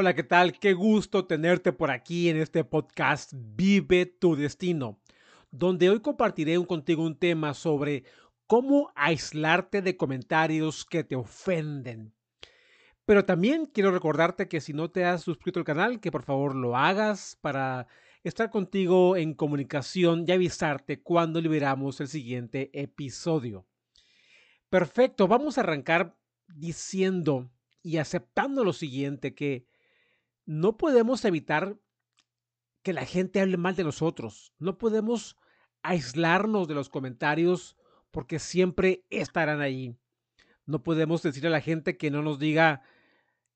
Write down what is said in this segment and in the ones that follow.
Hola, ¿qué tal? Qué gusto tenerte por aquí en este podcast Vive tu Destino, donde hoy compartiré contigo un tema sobre cómo aislarte de comentarios que te ofenden. Pero también quiero recordarte que si no te has suscrito al canal, que por favor lo hagas para estar contigo en comunicación y avisarte cuando liberamos el siguiente episodio. Perfecto, vamos a arrancar diciendo y aceptando lo siguiente, que no podemos evitar que la gente hable mal de nosotros. No podemos aislarnos de los comentarios porque siempre estarán ahí. No podemos decir a la gente que no nos diga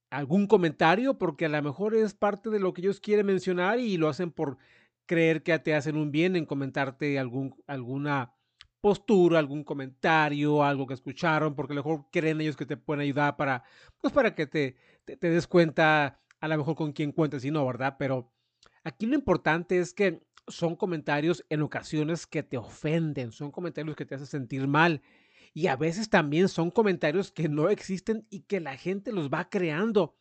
algún comentario porque a lo mejor es parte de lo que ellos quieren mencionar y lo hacen por creer que te hacen un bien en comentarte algún, alguna postura, algún comentario, algo que escucharon, porque a lo mejor creen ellos que te pueden ayudar para, pues para que te, te, te des cuenta a lo mejor con quién cuentas y no, ¿verdad? Pero aquí lo importante es que son comentarios en ocasiones que te ofenden, son comentarios que te hacen sentir mal y a veces también son comentarios que no existen y que la gente los va creando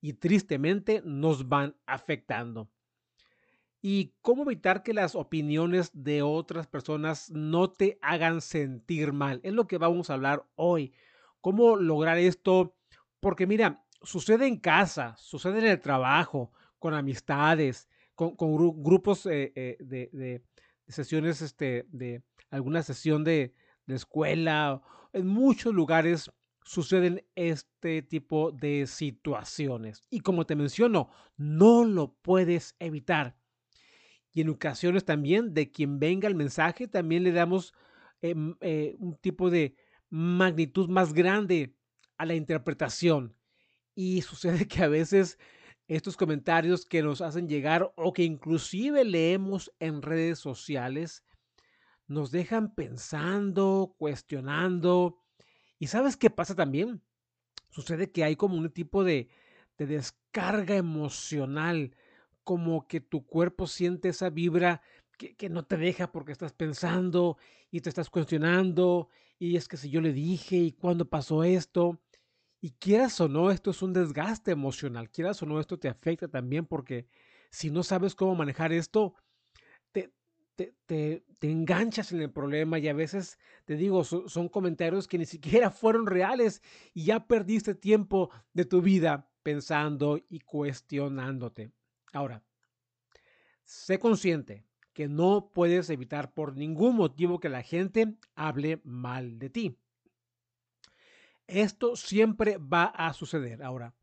y tristemente nos van afectando. ¿Y cómo evitar que las opiniones de otras personas no te hagan sentir mal? Es lo que vamos a hablar hoy. ¿Cómo lograr esto? Porque mira, sucede en casa, sucede en el trabajo, con amistades, con, grupos eh, eh, de, sesiones, este, de alguna sesión de, escuela. En muchos lugares suceden este tipo de situaciones. Y como te menciono, no lo puedes evitar. Y en ocasiones también de quien venga el mensaje, también le damos em, eh, un tipo de magnitud más grande a la interpretación. Y sucede que a veces estos comentarios que nos hacen llegar o que inclusive leemos en redes sociales nos dejan pensando, cuestionando. ¿Y sabes qué pasa también? Sucede que hay como un tipo de, de descarga emocional, como que tu cuerpo siente esa vibra que, que, no te deja porque estás pensando y te estás cuestionando. Y es que si yo le dije y cuándo pasó esto. Y quieras o no, esto es un desgaste emocional, quieras o no, esto te afecta también porque si no sabes cómo manejar esto, te, te, te, enganchas en el problema y a veces, te digo, son comentarios que ni siquiera fueron reales y ya perdiste tiempo de tu vida pensando y cuestionándote. Ahora, sé consciente que no puedes evitar por ningún motivo que la gente hable mal de ti. Esto siempre va a suceder. Ahora,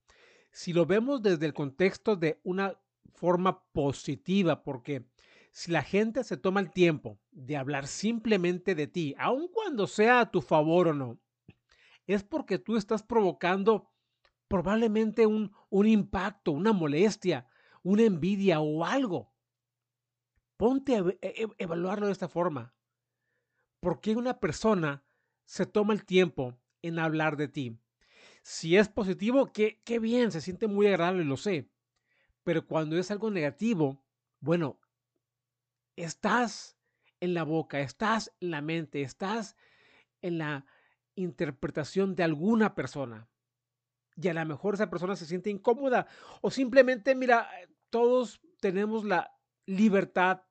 si lo vemos desde el contexto de una forma positiva, porque si la gente se toma el tiempo de hablar simplemente de ti, aun cuando sea a tu favor o no, es porque tú estás provocando probablemente un, un impacto, una molestia, una envidia o algo. Ponte a e, e, evaluarlo de esta forma. ¿Por qué una persona se toma el tiempo en hablar de ti. Si es positivo, qué, qué bien, se siente muy agradable, lo sé. Pero cuando es algo negativo, bueno, estás en la boca, estás en la mente, estás en la interpretación de alguna persona. Y a lo mejor esa persona se siente incómoda o simplemente, mira, todos tenemos la libertad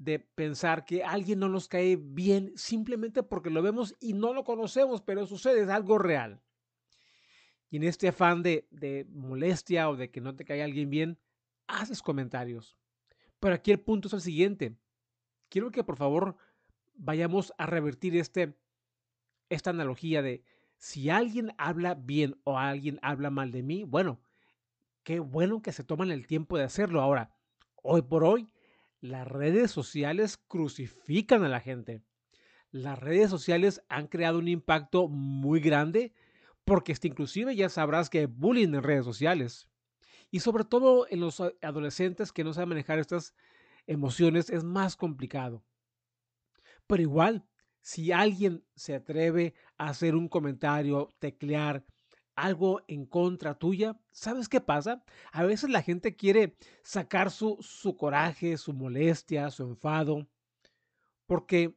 de pensar que alguien no nos cae bien simplemente porque lo vemos y no lo conocemos, pero sucede, es algo real. Y en este afán de, de molestia o de que no te caiga alguien bien, haces comentarios. Pero aquí el punto es el siguiente. Quiero que por favor vayamos a revertir este, esta analogía de si alguien habla bien o alguien habla mal de mí, bueno, qué bueno que se toman el tiempo de hacerlo. Ahora, hoy por hoy, las redes sociales crucifican a la gente. Las redes sociales han creado un impacto muy grande porque este, inclusive ya sabrás que hay bullying en redes sociales. Y sobre todo en los adolescentes que no saben manejar estas, emociones es más complicado. Pero igual, si alguien se atreve a hacer un comentario, teclear algo en contra tuya, ¿sabes qué pasa? A veces la gente quiere sacar su, su coraje, su molestia, su enfado, porque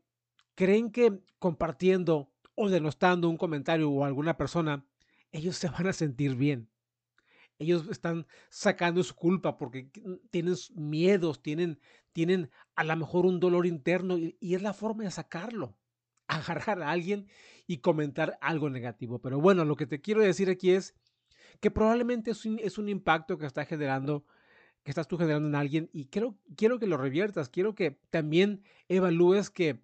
creen que compartiendo o denostando un comentario o alguna persona, ellos se van a sentir bien. Ellos están sacando su culpa porque tienen miedos, tienen, tienen a lo mejor un dolor interno y, es la forma de sacarlo. Agarrar a alguien y comentar algo negativo. Pero bueno, lo que te quiero decir aquí es que probablemente es un, impacto que está generando que estás tú generando en alguien y quiero, quiero que lo reviertas, quiero que también evalúes que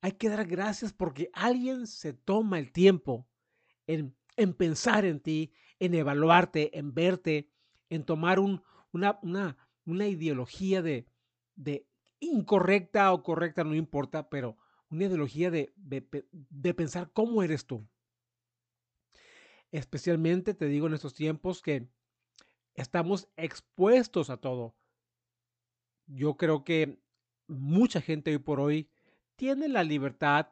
hay que dar gracias porque alguien se toma el tiempo en, en pensar en ti, en evaluarte, en verte, en tomar un, una, una, una, ideología de, de, incorrecta o correcta, no importa, pero una ideología de, de, pensar cómo eres tú. Especialmente te digo en estos tiempos que estamos expuestos a todo. Yo creo que mucha gente hoy por hoy tiene la libertad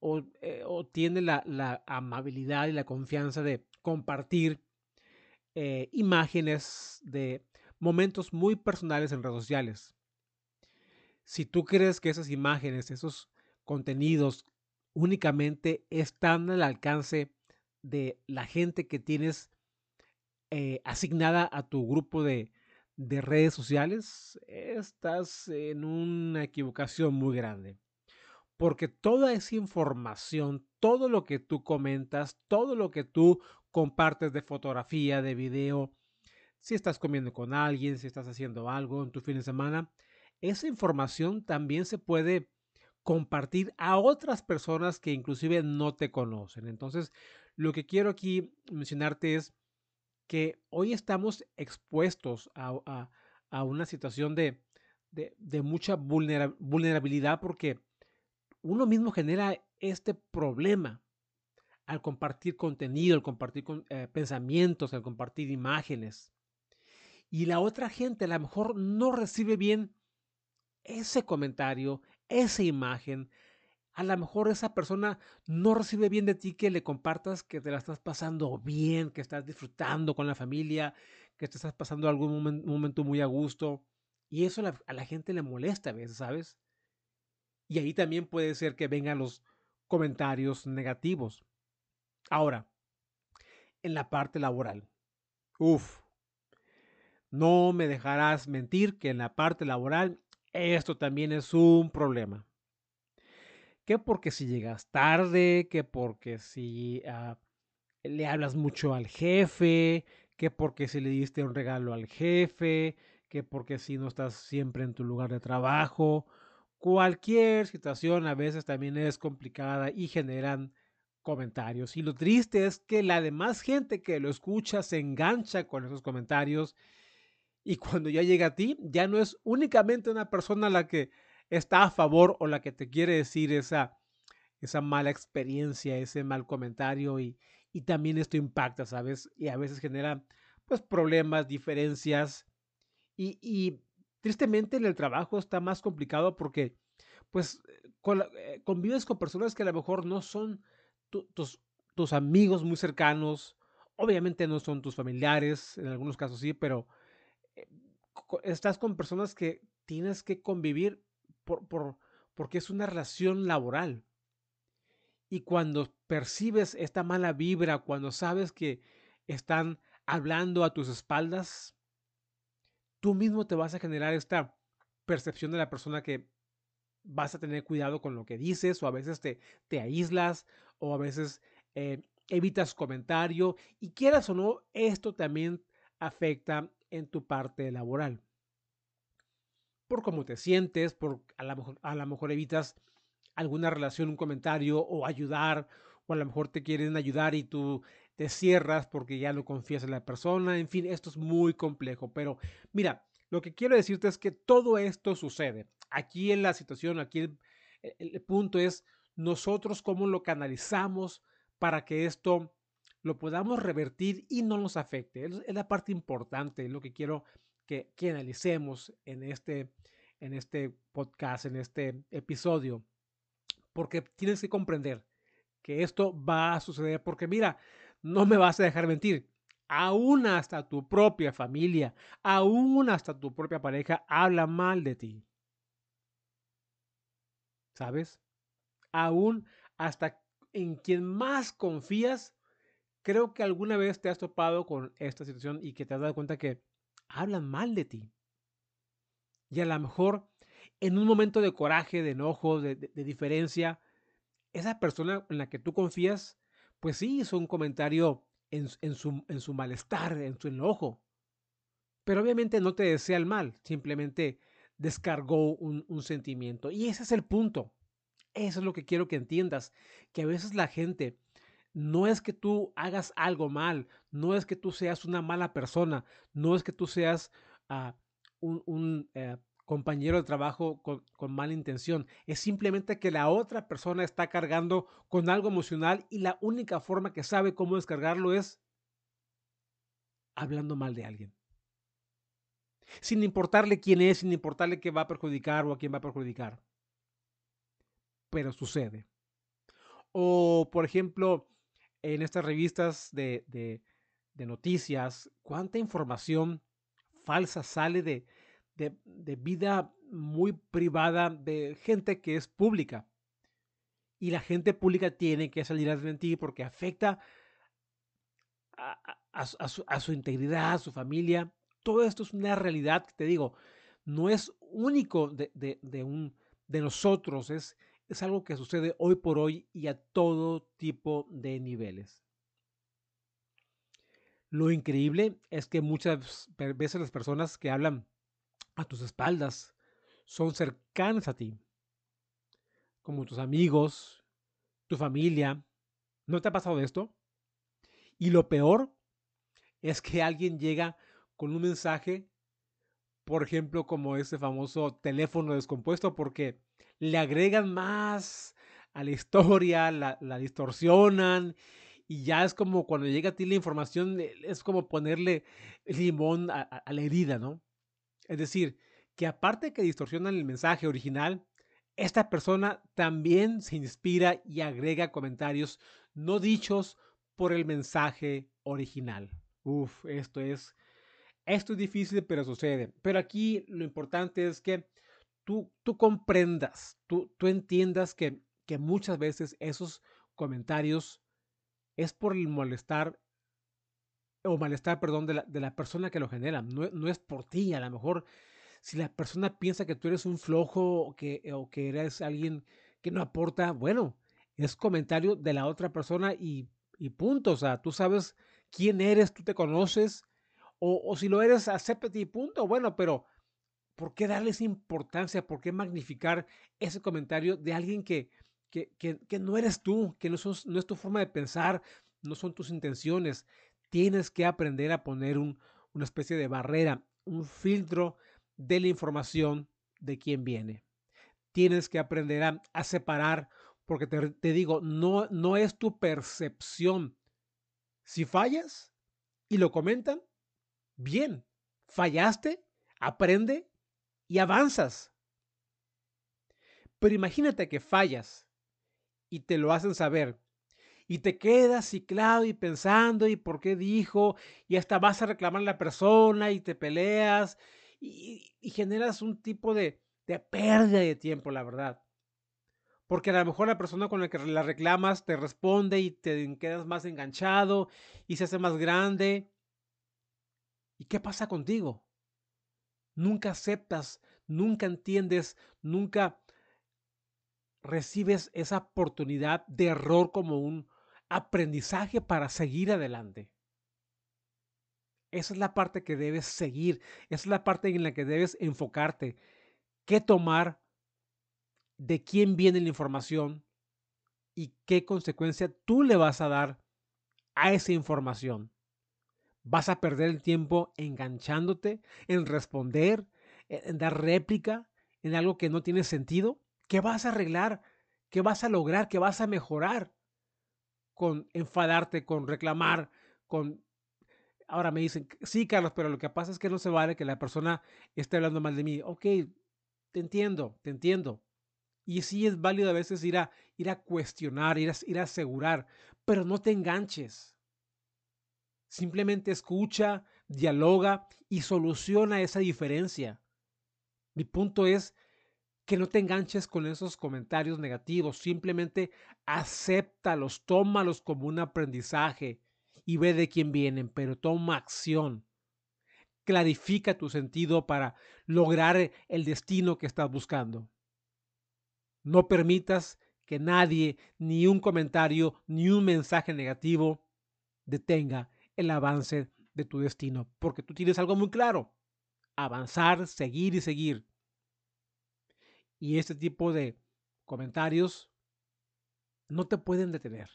o, eh, tiene la, amabilidad y la confianza de compartir eh, imágenes de momentos muy personales en redes sociales. Si tú crees que esas imágenes, esos contenidos únicamente están al alcance de la gente que tienes eh, asignada a tu grupo de, de redes sociales, estás en una equivocación muy grande. Porque toda esa información, todo lo que tú comentas, todo lo que tú compartes de fotografía, de video, si estás comiendo con alguien, si estás haciendo algo en tu fin de semana, esa información también se puede compartir a otras personas que inclusive no te conocen. Entonces, lo que quiero aquí mencionarte es que hoy estamos expuestos a, una situación de, de mucha vulnerabilidad porque uno mismo genera este problema al compartir contenido, al compartir eh, pensamientos, al compartir imágenes. Y la otra gente a lo mejor no recibe bien ese comentario, esa imagen. A lo mejor esa persona no recibe bien de ti que le compartas que te la estás pasando bien, que estás disfrutando con la familia, que te estás pasando algún momento muy a gusto. Y eso a la gente le molesta a veces, ¿sabes? Y ahí también puede ser que vengan los comentarios negativos. Ahora, en la parte laboral. Uf, no me dejarás mentir que en la parte laboral esto también es un problema. Que porque si llegas tarde, que porque si uh, le hablas mucho al jefe, que porque si le diste un regalo al jefe, que porque si no estás siempre en tu lugar de trabajo, Cualquier situación a veces también es complicada y generan comentarios. Y lo triste es que la demás gente que lo escucha se engancha con esos comentarios y cuando ya llega a ti, ya no es únicamente una persona la que está a favor o la que te quiere decir esa, esa mala experiencia, ese mal comentario y, y también esto impacta, ¿sabes? Y a veces genera pues problemas, diferencias y, y Tristemente en el trabajo está más complicado porque pues eh, convives con personas que a lo mejor no son tus, tus amigos muy cercanos, obviamente no son tus familiares, en algunos casos sí, pero estás con personas que tienes que convivir por, por, porque es una relación laboral. Y cuando percibes esta mala vibra, cuando sabes que están hablando a tus espaldas, tú mismo te vas a generar esta percepción de la persona que vas a tener cuidado con lo que dices o a veces te, te aíslas o a veces eh, evitas comentario y quieras o no, esto también afecta en tu parte laboral. Por cómo te sientes, por a lo mejor, a lo mejor evitas alguna relación, un comentario o ayudar o a lo mejor te quieren ayudar y tú te cierras porque ya no confías en la persona, en fin, esto es muy complejo, pero mira, lo que quiero decirte es que todo esto sucede. Aquí en la situación, aquí el, el punto es nosotros cómo lo canalizamos para que esto lo podamos revertir y no nos afecte. Es, la parte importante, lo que quiero que, que analicemos en este, en este podcast, en este episodio, porque tienes que comprender que esto va a suceder, porque mira, no me vas a dejar mentir, aún hasta tu propia familia, aún hasta tu propia pareja habla mal de ti. ¿Sabes? Aún hasta en quien más confías, creo que alguna vez te has topado con esta situación y que te has dado cuenta que hablan mal de ti. Y a lo mejor en un momento de coraje, de enojo, de, diferencia, esa persona en la que tú confías, pues sí hizo un comentario en, su, en su malestar, en su enojo. Pero obviamente no te desea el mal, simplemente descargó un, un sentimiento. Y ese es el punto. Eso es lo que quiero que entiendas, que a veces la gente no es que tú hagas algo mal, no es que tú seas una mala persona, no es que tú seas uh, un, uh, compañero de trabajo con, con, mala intención, es simplemente que la otra persona está cargando con algo emocional y la única forma que sabe cómo descargarlo es hablando mal de alguien. Sin importarle quién es, sin importarle qué va a perjudicar o a quién va a perjudicar. Pero sucede. O, por ejemplo, en estas revistas de, de, noticias, cuánta información falsa sale de, de, vida muy privada de gente que es pública. Y la gente pública tiene que salir a porque afecta a, a, a, su, a, su, integridad, a su familia. Todo esto es una realidad que te digo, no es único de, de, de, un, de nosotros, es, es algo que sucede hoy por hoy y a todo tipo de niveles. Lo increíble es que muchas veces las personas que hablan a tus espaldas son cercanas a ti, como tus amigos, tu familia. ¿No te ha pasado esto? Y lo peor es que alguien llega con un mensaje, por ejemplo, como ese famoso teléfono descompuesto, porque le agregan más a la historia, la, la distorsionan y ya es como cuando llega a ti la información, es como ponerle limón a, a, la herida, ¿no? Es decir, que aparte que distorsionan el mensaje original, esta persona también se inspira y agrega comentarios no dichos por el mensaje original. Uf, esto es, esto es difícil, pero sucede. Pero aquí lo importante es que tú, tú comprendas, tú, tú entiendas que, que muchas veces esos comentarios es por el molestar o malestar, perdón, de la, de la persona que lo genera. No, no, es por ti. A lo mejor si la persona piensa que tú eres un flojo o que, o que eres alguien que no aporta, bueno, es comentario de la otra persona y, y punto. O sea, tú sabes quién eres, tú te conoces. O, o si lo eres, acéptate y punto. Bueno, pero ¿por qué darles importancia? ¿Por qué magnificar ese comentario de alguien que, que, que, no eres tú, que no, no es tu forma de pensar, no son tus intenciones? Tienes que aprender a poner un, una especie de barrera, un filtro de la información de quién viene. Tienes que aprender a, a separar, porque te, te digo, no, no es tu percepción. Si fallas y lo comentan, bien, fallaste, aprende y avanzas. Pero imagínate que fallas y te lo hacen saber y te quedas ciclado y pensando y por qué dijo y hasta vas a reclamar a la persona y te peleas y, generas un tipo de, de pérdida de tiempo, la verdad. Porque a lo mejor la persona con la que la reclamas te responde y te quedas más enganchado y se hace más grande. ¿Y qué pasa contigo? Nunca aceptas, nunca entiendes, nunca recibes esa oportunidad de error como un aprendizaje para seguir adelante. Esa es la parte que debes seguir, esa es la parte en la que debes enfocarte. ¿Qué tomar? ¿De quién viene la información? ¿Y qué consecuencia tú le vas a dar a esa información? Vas a perder el tiempo enganchándote en responder, e, en dar réplica, en algo que no tiene sentido. ¿Qué vas a arreglar? ¿Qué vas a lograr? ¿Qué vas a mejorar? Con enfadarte, con reclamar, con... Ahora me dicen, sí, Carlos, pero lo que pasa es que no se vale que la persona esté hablando mal de mí. Ok, te entiendo, te entiendo. Y sí es válido a veces ir a, ir a cuestionar, ir a, ir a asegurar, pero no te enganches. Simplemente escucha, dialoga y soluciona esa diferencia. Mi punto es que no te enganches con esos comentarios negativos, simplemente acéptalos, tómalos como un aprendizaje y ve de quién vienen, pero toma acción. Clarifica tu sentido para lograr el destino que estás buscando. No permitas que nadie, ni un comentario, ni un mensaje negativo detenga el avance de tu destino, porque tú tienes algo muy claro, avanzar, seguir y seguir. Y este tipo de comentarios no te pueden detener,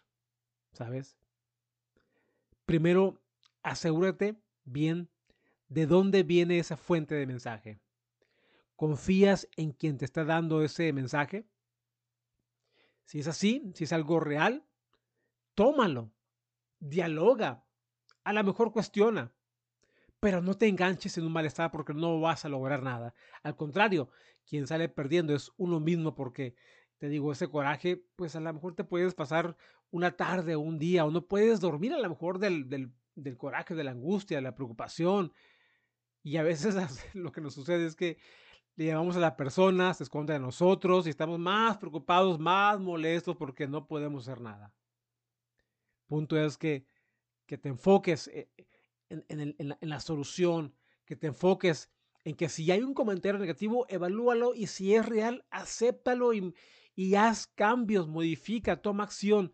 ¿sabes? Primero, asegúrate bien de dónde viene esa fuente de mensaje. ¿Confías en quien te está dando ese mensaje? Si es así, si es algo real, tómalo, dialoga, a lo mejor cuestiona, pero no te enganches en un malestar porque no vas a lograr nada. Al contrario, quien sale perdiendo es uno mismo porque, te digo, ese coraje, pues a lo mejor te puedes pasar una tarde o un día o no puedes dormir a lo mejor del, del, del coraje, de la angustia, de la preocupación. Y a veces lo que nos sucede es que le llamamos a la persona, se esconde de nosotros y estamos más preocupados, más molestos porque no podemos hacer nada. Punto es que, que te enfoques eh, en, en, la, solución, que te enfoques en que si hay un comentario negativo, evalúalo y si es real, acéptalo y, y haz cambios, modifica, toma acción,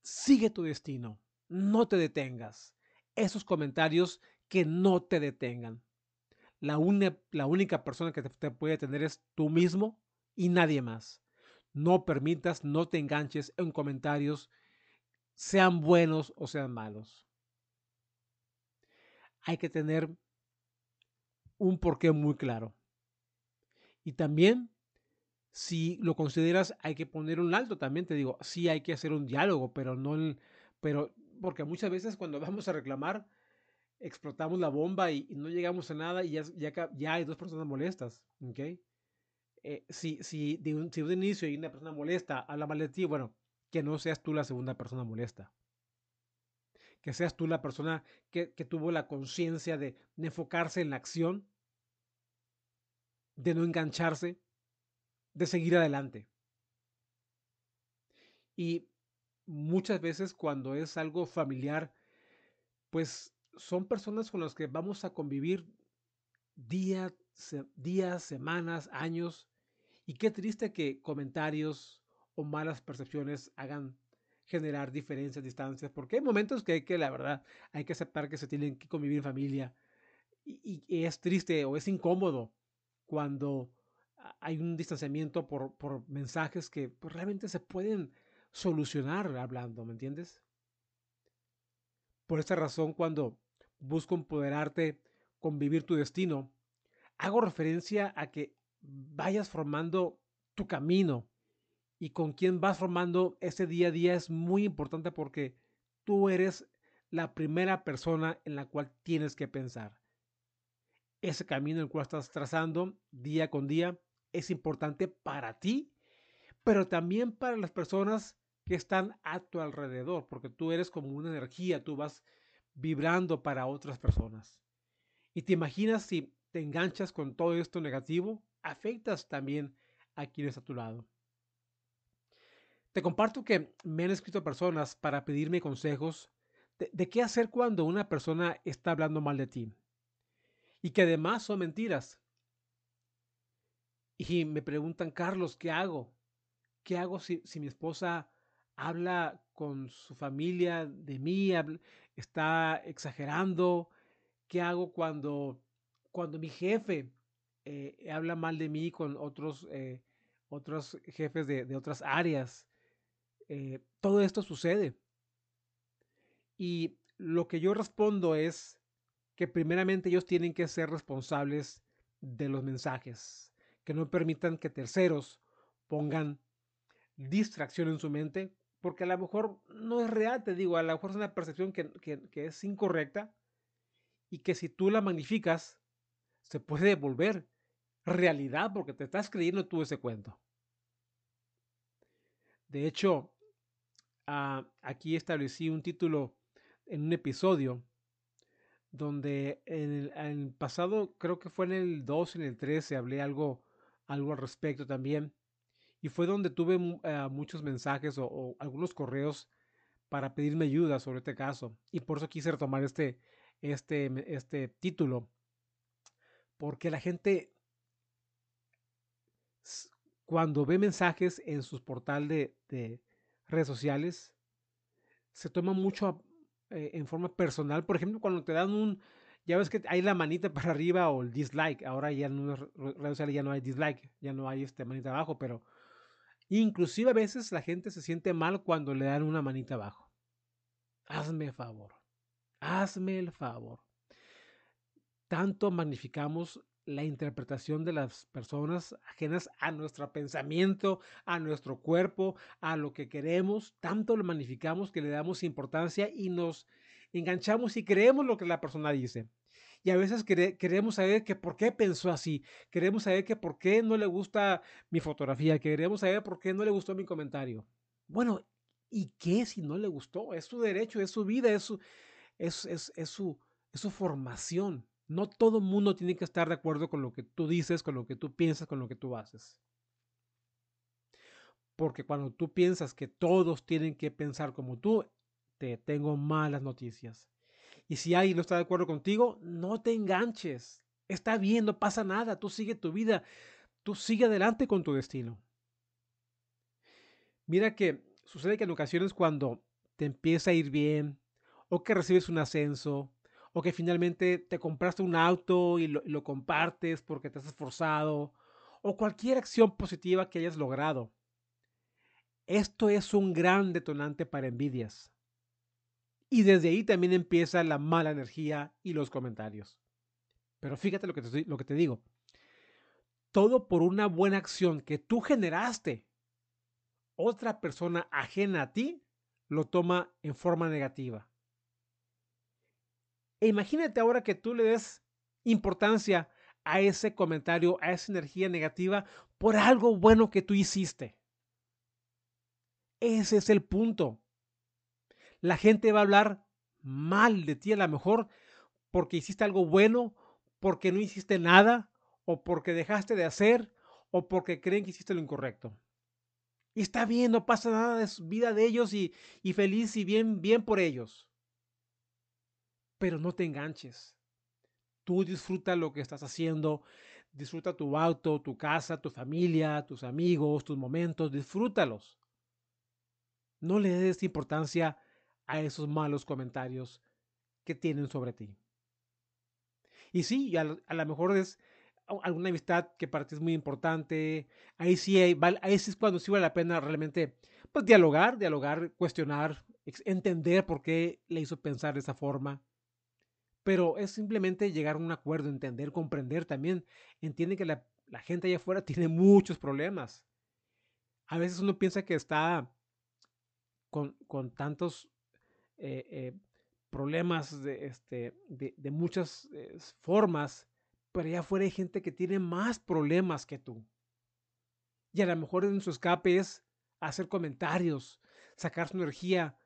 sigue tu destino, no te detengas. Esos comentarios que no te detengan la, la única persona que te, te puede tener es tú mismo y nadie más. No permitas, no te enganches en comentarios, sean buenos o sean malos. Hay que tener un porqué muy claro. Y también, si lo consideras, hay que poner un alto. También te digo, sí hay que hacer un diálogo, pero no el, pero porque muchas veces cuando vamos a reclamar, explotamos la bomba y, no llegamos a nada y ya, ya, ya hay dos personas molestas, ¿ok? Eh, si, si, de un, si un inicio hay una persona molesta, habla mal de ti, bueno, que no seas tú la segunda persona molesta. Que seas tú la persona que, tuvo la conciencia de, enfocarse en la acción, de no engancharse, de seguir adelante. Y muchas veces cuando es algo familiar, pues son personas con las que vamos a convivir día, días, semanas, años. Y qué triste que comentarios o malas percepciones hagan generar diferencias, distancias, porque hay momentos que hay que, la verdad, hay que aceptar que se tienen que convivir en familia. Y, es triste o es incómodo cuando hay un distanciamiento por, por mensajes que pues, realmente se pueden solucionar hablando, ¿me entiendes? Por esta razón, cuando busco empoderarte con vivir tu destino, hago referencia a que vayas formando tu camino y con quién vas formando ese día a día es muy importante porque tú eres la primera persona en la cual tienes que pensar. Ese camino el cual estás trazando día con día es importante para ti, pero también para las personas que están a tu alrededor, porque tú eres como una energía, tú vas vibrando para otras personas. Y te imaginas si te enganchas con todo esto negativo, afectas también a quienes a tu lado. Te comparto que me han escrito personas para pedirme consejos de, qué hacer cuando una persona está hablando mal de ti. Y que además son mentiras. Y me preguntan, Carlos, ¿qué hago? ¿Qué hago si, si mi esposa habla con su familia de mí, está exagerando. ¿Qué hago cuando, cuando mi jefe eh, habla mal de mí con otros, eh, otros jefes de, de otras áreas? Eh, todo esto sucede. Y lo que yo respondo es que primeramente ellos tienen que ser responsables de los mensajes, que no permitan que terceros pongan distracción en su mente porque a lo mejor no es real, te digo, a lo mejor es una percepción que, que, que es incorrecta y que si tú la magnificas, se puede volver realidad porque te estás creyendo tú ese cuento. De hecho, ah, aquí establecí un título en un episodio donde en el, pasado, creo que fue en el 2, en el 13, hablé algo, algo al respecto también. Y fue donde tuve eh, muchos mensajes o, algunos correos para pedirme ayuda sobre este caso. Y por eso quise retomar este, este, este título. Porque la gente, cuando ve mensajes en sus portal de redes sociales, se toma mucho eh, en forma personal. Por ejemplo, cuando te dan un, ya ves que hay la manita para arriba o el dislike. Ahora ya en las redes sociales ya no hay dislike, ya no hay este manita abajo, pero inclusive a veces la gente se siente mal cuando le dan una manita abajo. Hazme favor. Hazme el favor. Tanto magnificamos la interpretación de las personas ajenas a nuestro pensamiento, a nuestro cuerpo, a lo que queremos, tanto lo magnificamos que le damos importancia y nos enganchamos y creemos lo que la persona dice. Y a veces queremos saber que por qué pensó así, queremos saber que por qué no le gusta mi fotografía, queremos saber por qué no le gustó mi comentario. Bueno, ¿y qué si no le gustó? Es su derecho, es su vida, es su, es, es, es su, es su formación. No todo mundo tiene que estar de acuerdo con lo que tú dices, con lo que tú piensas, con lo que tú haces. Porque cuando tú piensas que todos tienen que pensar como tú, te tengo malas noticias. Y si alguien no está de acuerdo contigo, no te enganches. Está bien, no pasa nada. Tú sigue tu vida. Tú sigue adelante con tu destino. Mira que sucede que en ocasiones cuando te empieza a ir bien, o que recibes un ascenso, o que finalmente te compraste un auto y lo, compartes porque te has esforzado, o cualquier acción positiva que hayas logrado. Esto es un gran detonante para envidias. Y desde ahí también empieza la mala energía y los comentarios. Pero fíjate lo que te, lo que te digo. Todo por una buena acción que tú generaste. Otra persona ajena a ti lo toma en forma negativa. E imagínate ahora que tú le des importancia a ese comentario, a esa energía negativa por algo bueno que tú hiciste. Ese es el punto. La gente va a hablar mal de ti a lo mejor porque hiciste algo bueno, porque no hiciste nada, o porque dejaste de hacer, o porque creen que hiciste lo incorrecto. Y está bien, no pasa nada de su vida de ellos y, y feliz y bien, bien por ellos pero no te enganches. Tú disfruta lo que estás haciendo, disfruta tu auto, tu casa, tu familia, tus amigos, tus momentos, disfrútalos. No le des importancia a esos malos comentarios que tienen sobre ti. Y sí, a, lo mejor es alguna amistad que para ti es muy importante. Ahí sí, ahí es cuando sí vale la pena realmente pues, dialogar, dialogar, cuestionar, entender por qué le hizo pensar de esa forma pero es simplemente llegar a un acuerdo, entender, comprender también. Entiende que la, gente allá afuera tiene muchos problemas. A veces uno piensa que está con, tantos eh, eh, problemas de, este, de, muchas eh, formas, pero allá afuera hay gente que tiene más problemas que tú. Y a lo mejor en su escape es hacer comentarios, sacar su energía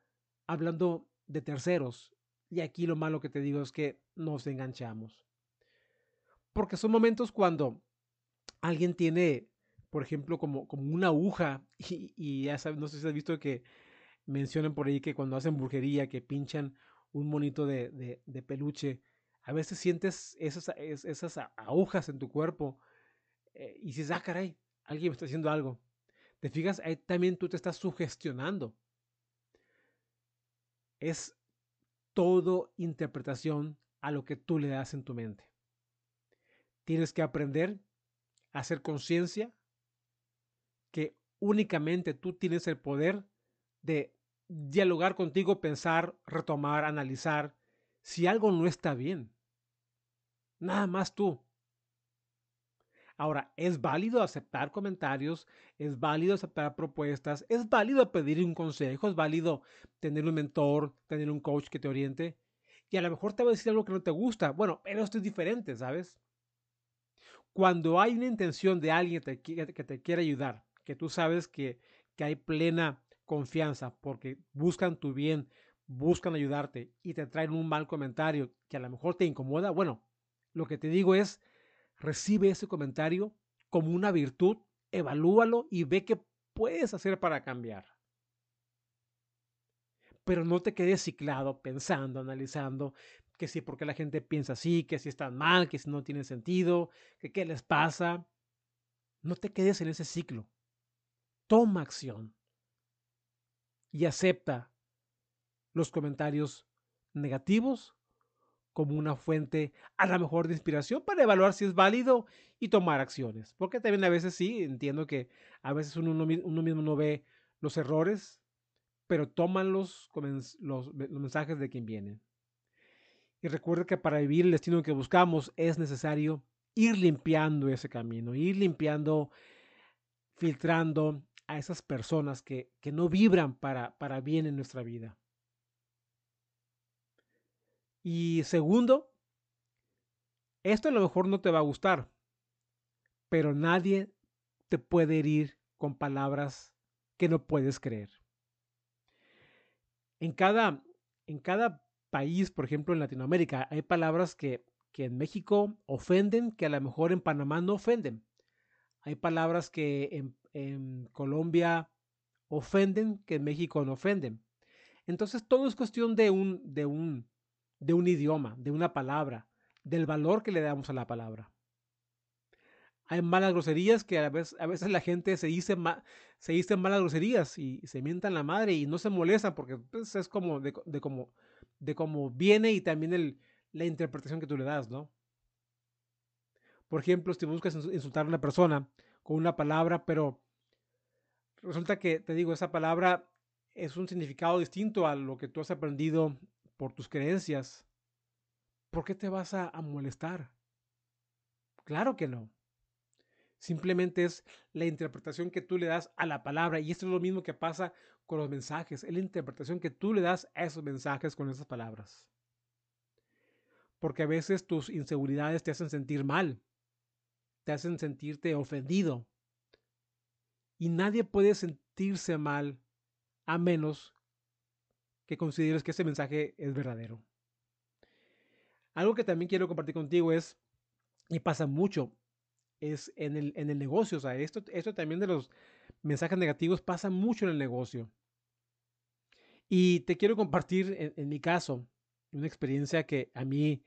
hablando de terceros y aquí lo malo que te digo es que nos enganchamos. Porque son momentos cuando alguien tiene, por ejemplo, como, como una aguja y, ya sabes, no sé si has visto que mencionan por ahí que cuando hacen brujería, que pinchan un monito de, peluche, a veces sientes esas, esas agujas en tu cuerpo eh, y dices, ah, caray, alguien me está haciendo algo. Te fijas, ahí también tú te estás sugestionando. Es todo interpretación a lo que tú le das en tu mente. Tienes que aprender a hacer conciencia que únicamente tú tienes el poder de dialogar contigo, pensar, retomar, analizar si algo no está bien. Nada más tú. Ahora, es válido aceptar comentarios, es válido aceptar propuestas, es válido pedir un consejo, es válido tener un mentor, tener un coach que te oriente. Y a lo mejor te va a decir algo que no te gusta. Bueno, pero esto es diferente, ¿sabes? cuando hay una intención de alguien que te, quiere ayudar, que tú sabes que, que hay plena confianza porque buscan tu bien, buscan ayudarte y te traen un mal comentario que a lo mejor te incomoda, bueno, lo que te digo es, recibe ese comentario como una virtud, evalúalo y ve qué puedes hacer para cambiar. Pero no te quedes ciclado pensando, analizando que si porque la gente piensa así, que si están mal, que si no tiene sentido, que qué les pasa. No te quedes en ese ciclo. Toma acción y acepta los comentarios negativos como una fuente a lo mejor de inspiración para evaluar si es válido y tomar acciones. Porque también a veces sí, entiendo que a veces uno, uno mismo no ve los errores, pero toman los, los, mensajes de quien vienen. Y recuerda que para vivir el destino que buscamos es necesario ir limpiando ese camino, ir limpiando, filtrando a esas personas que, que no vibran para, para bien en nuestra vida. Y segundo, esto a lo mejor no te va a gustar, pero nadie te puede herir con palabras que no puedes creer. En cada, en cada país, por ejemplo en Latinoamérica, hay palabras que, que en México ofenden, que a lo mejor en Panamá no ofenden. Hay palabras que en, en Colombia ofenden, que en México no ofenden. Entonces todo es cuestión de un, de un, de un idioma, de una palabra, del valor que le damos a la palabra. Hay malas groserías que a veces, a veces la gente se dice, se malas groserías y se mientan la madre y no se molesta porque pues, es como de, de, como de cómo viene y también la interpretación que tú le das, ¿no? Por ejemplo, si buscas insultar a una persona con una palabra, pero resulta que, te digo, esa palabra es un significado distinto a lo que tú has aprendido por tus creencias, ¿por qué te vas a, molestar? Claro que no. Simplemente es la interpretación que tú le das a la palabra. Y esto es lo mismo que pasa con los mensajes. Es la interpretación que tú le das a esos mensajes con esas palabras. Porque a veces tus inseguridades te hacen sentir mal. Te hacen sentirte ofendido. Y nadie puede sentirse mal a menos que consideres que ese mensaje es verdadero. Algo que también quiero compartir contigo es, y pasa mucho, es en el, en el negocio. O sea, esto, esto también de los mensajes negativos pasa mucho en el negocio. Y te quiero compartir en, mi caso una experiencia que a mí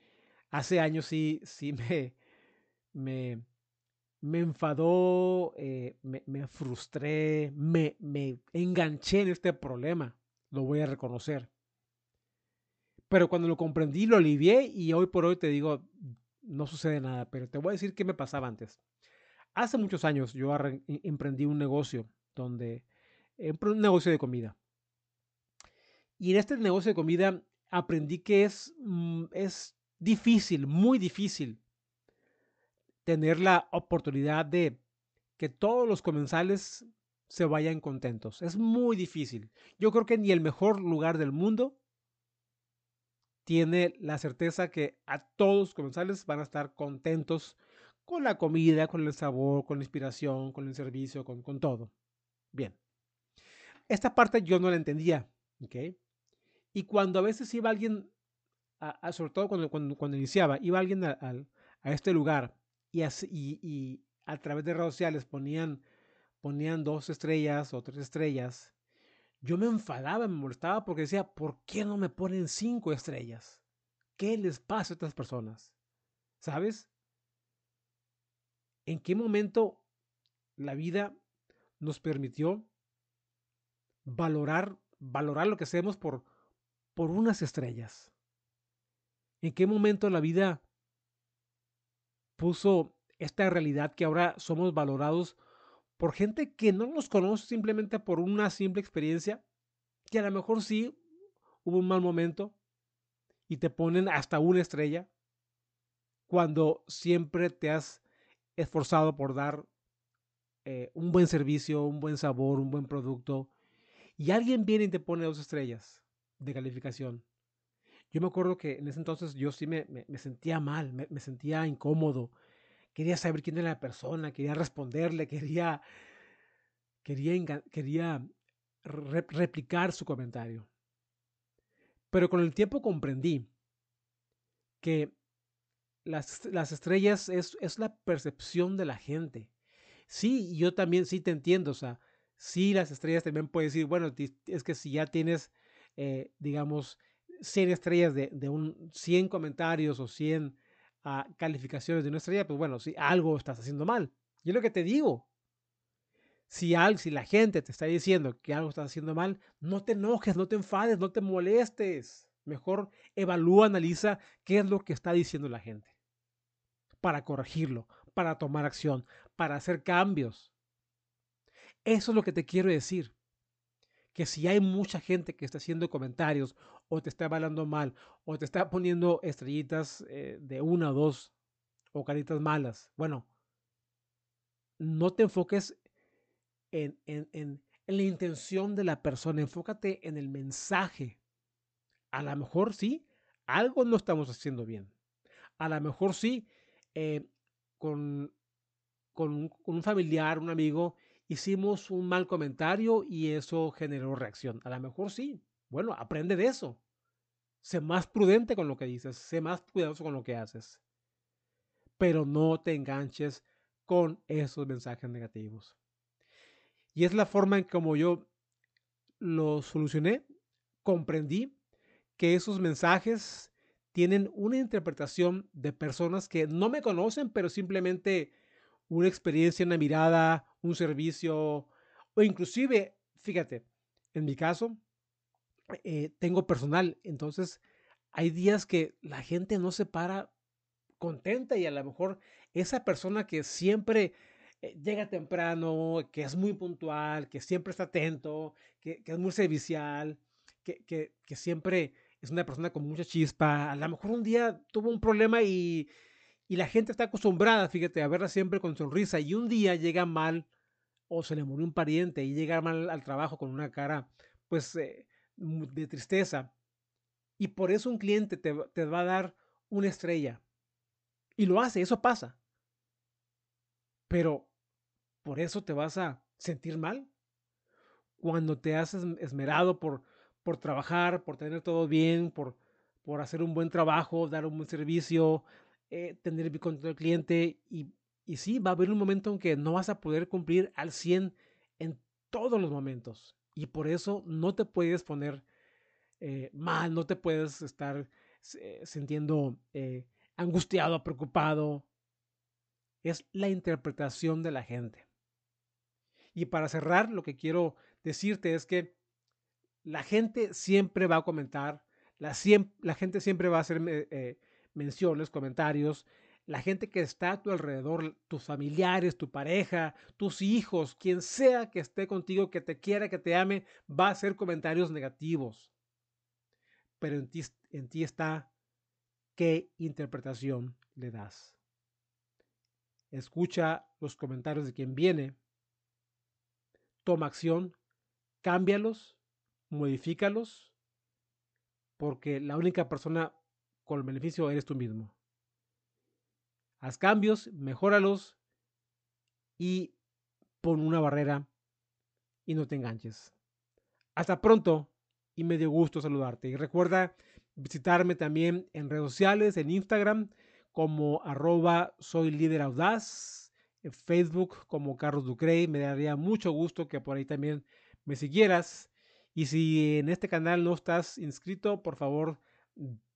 hace años sí, sí me, me, me enfadó, eh, me, me, frustré, me, me enganché en este problema lo voy a reconocer. Pero cuando lo comprendí, lo alivié y hoy por hoy te digo, no sucede nada, pero te voy a decir qué me pasaba antes. Hace muchos años yo emprendí un negocio donde, un negocio de comida. Y en este negocio de comida aprendí que es, mm, es difícil, muy difícil, tener la oportunidad de que todos los comensales se vayan contentos. Es muy difícil. Yo creo que ni el mejor lugar del mundo tiene la certeza que a todos los comensales van a estar contentos con la comida, con el sabor, con la inspiración, con el servicio, con, con todo. Bien. Esta parte yo no la entendía. ¿ok? Y cuando a veces iba alguien, a, sobre todo cuando, cuando, iniciaba, iba alguien a, a, este lugar y, así, y, y a través de redes sociales ponían ponían dos estrellas o tres estrellas, yo me enfadaba, me molestaba porque decía, ¿por qué no me ponen cinco estrellas? ¿Qué les pasa a estas personas? ¿Sabes? ¿En qué momento la vida nos permitió valorar, valorar lo que hacemos por, por unas estrellas? ¿En qué momento la vida puso esta realidad que ahora somos valorados por gente que no nos conoce simplemente por una simple experiencia, que a lo mejor sí hubo un mal momento y te ponen hasta una estrella, cuando siempre te has esforzado por dar eh, un buen servicio, un buen sabor, un buen producto, y alguien viene y te pone dos estrellas de calificación. Yo me acuerdo que en ese entonces yo sí me, me, sentía mal, me, sentía incómodo, quería saber quién era la persona, quería responderle, quería, quería, quería replicar su comentario. Pero con el tiempo comprendí que las, las estrellas es, es, la percepción de la gente. Sí, yo también sí te entiendo, o sea, sí las estrellas también pueden decir, bueno, es que si ya tienes, eh, digamos, 100 estrellas de, de, un 100 comentarios o 100 calificaciones de una estrella, pues bueno, si algo estás haciendo mal. Y es lo que te digo. Si, al, si la gente te está diciendo que algo estás haciendo mal, no te enojes, no te enfades, no te molestes. Mejor evalúa, analiza qué es lo que está diciendo la gente para corregirlo, para tomar acción, para hacer cambios. Eso es lo que te quiero decir. Que si hay mucha gente que está haciendo comentarios o te está hablando mal o te está poniendo estrellitas eh, de una o dos o caritas malas, bueno, no te enfoques en, en, en, la intención de la persona, enfócate en el mensaje. A lo mejor sí, algo no estamos haciendo bien. A lo mejor sí, eh, con, con, un familiar, un amigo, hicimos un mal comentario y eso generó reacción. A lo mejor sí. Bueno, aprende de eso. Sé más prudente con lo que dices, sé más cuidadoso con lo que haces. Pero no te enganches con esos mensajes negativos. Y es la forma en como yo lo solucioné. Comprendí que esos mensajes tienen una interpretación de personas que no me conocen, pero simplemente una experiencia, una mirada, un servicio, o inclusive, fíjate, en mi caso, eh, tengo personal, entonces hay días que la gente no se para contenta y a lo mejor esa persona que siempre eh, llega temprano, que es muy puntual, que siempre está atento, que, es muy servicial, que, que siempre es una persona con mucha chispa, a lo mejor un día tuvo un problema y, y la gente está acostumbrada, fíjate, a verla siempre con sonrisa y un día llega mal o se le murió un pariente y llega mal al trabajo con una cara pues eh, de tristeza y por eso un cliente te, te va a dar una estrella y lo hace, eso pasa. Pero por eso te vas a sentir mal cuando te haces esmerado por por trabajar, por tener todo bien, por, por hacer un buen trabajo, dar un buen servicio, eh, tener el control del cliente. Y, y sí, va a haber un momento en que no vas a poder cumplir al 100 en todos los momentos. Y por eso no te puedes poner eh, mal, no te puedes estar eh, sintiendo angustiado, preocupado. Es la interpretación de la gente. Y para cerrar, lo que quiero decirte es que la gente siempre va a comentar, la, la gente siempre va a hacer eh, menciones, comentarios. La gente que está a tu alrededor, tus familiares, tu pareja, tus hijos, quien sea que esté contigo, que te quiera, que te ame, va a hacer comentarios negativos. Pero en ti, en ti está qué interpretación le das. Escucha los comentarios de quien viene, toma acción, cámbialos modifícalos, porque la única persona con el beneficio eres tú mismo. Haz cambios, mejóralos y pon una barrera y no te enganches. Hasta pronto y me dio gusto saludarte. Y recuerda visitarme también en redes sociales, en Instagram como arroba soy líder audaz, en Facebook como Carlos Ducrey. Me daría mucho gusto que por ahí también me siguieras. Y si en este canal no estás inscrito, por favor,